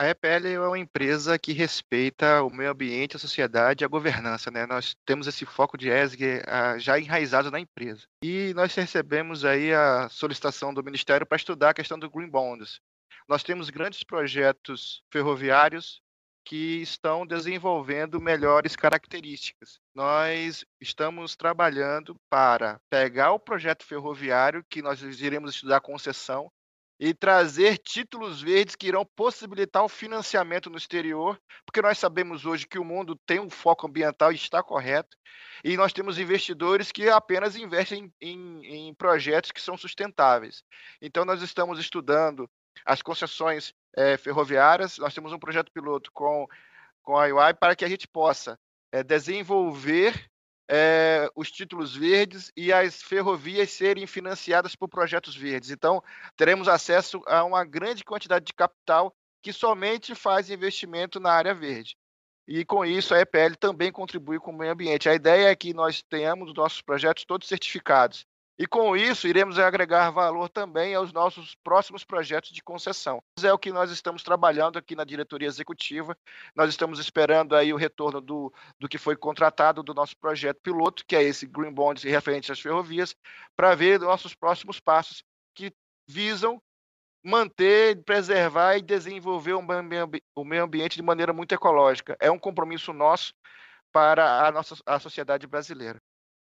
A EPL é uma empresa que respeita o meio ambiente, a sociedade e a governança, né? Nós temos esse foco de ESG uh, já enraizado na empresa. E nós recebemos aí a solicitação do Ministério para estudar a questão do Green Bonds. Nós temos grandes projetos ferroviários que estão desenvolvendo melhores características. Nós estamos trabalhando para pegar o projeto ferroviário que nós iremos estudar concessão e trazer títulos verdes que irão possibilitar o financiamento no exterior, porque nós sabemos hoje que o mundo tem um foco ambiental e está correto, e nós temos investidores que apenas investem em, em projetos que são sustentáveis. Então, nós estamos estudando as concessões é, ferroviárias, nós temos um projeto piloto com, com a UI para que a gente possa é, desenvolver é, os títulos verdes e as ferrovias serem financiadas por projetos verdes. Então, teremos acesso a uma grande quantidade de capital que somente faz investimento na área verde. E com isso a EPL também contribui com o meio ambiente. A ideia é que nós tenhamos os nossos projetos todos certificados. E com isso, iremos agregar valor também aos nossos próximos projetos de concessão. É o que nós estamos trabalhando aqui na diretoria executiva. Nós estamos esperando aí o retorno do, do que foi contratado do nosso projeto piloto, que é esse Green Bonds referente às ferrovias, para ver nossos próximos passos que visam manter, preservar e desenvolver o meio ambiente de maneira muito ecológica. É um compromisso nosso para a nossa a sociedade brasileira.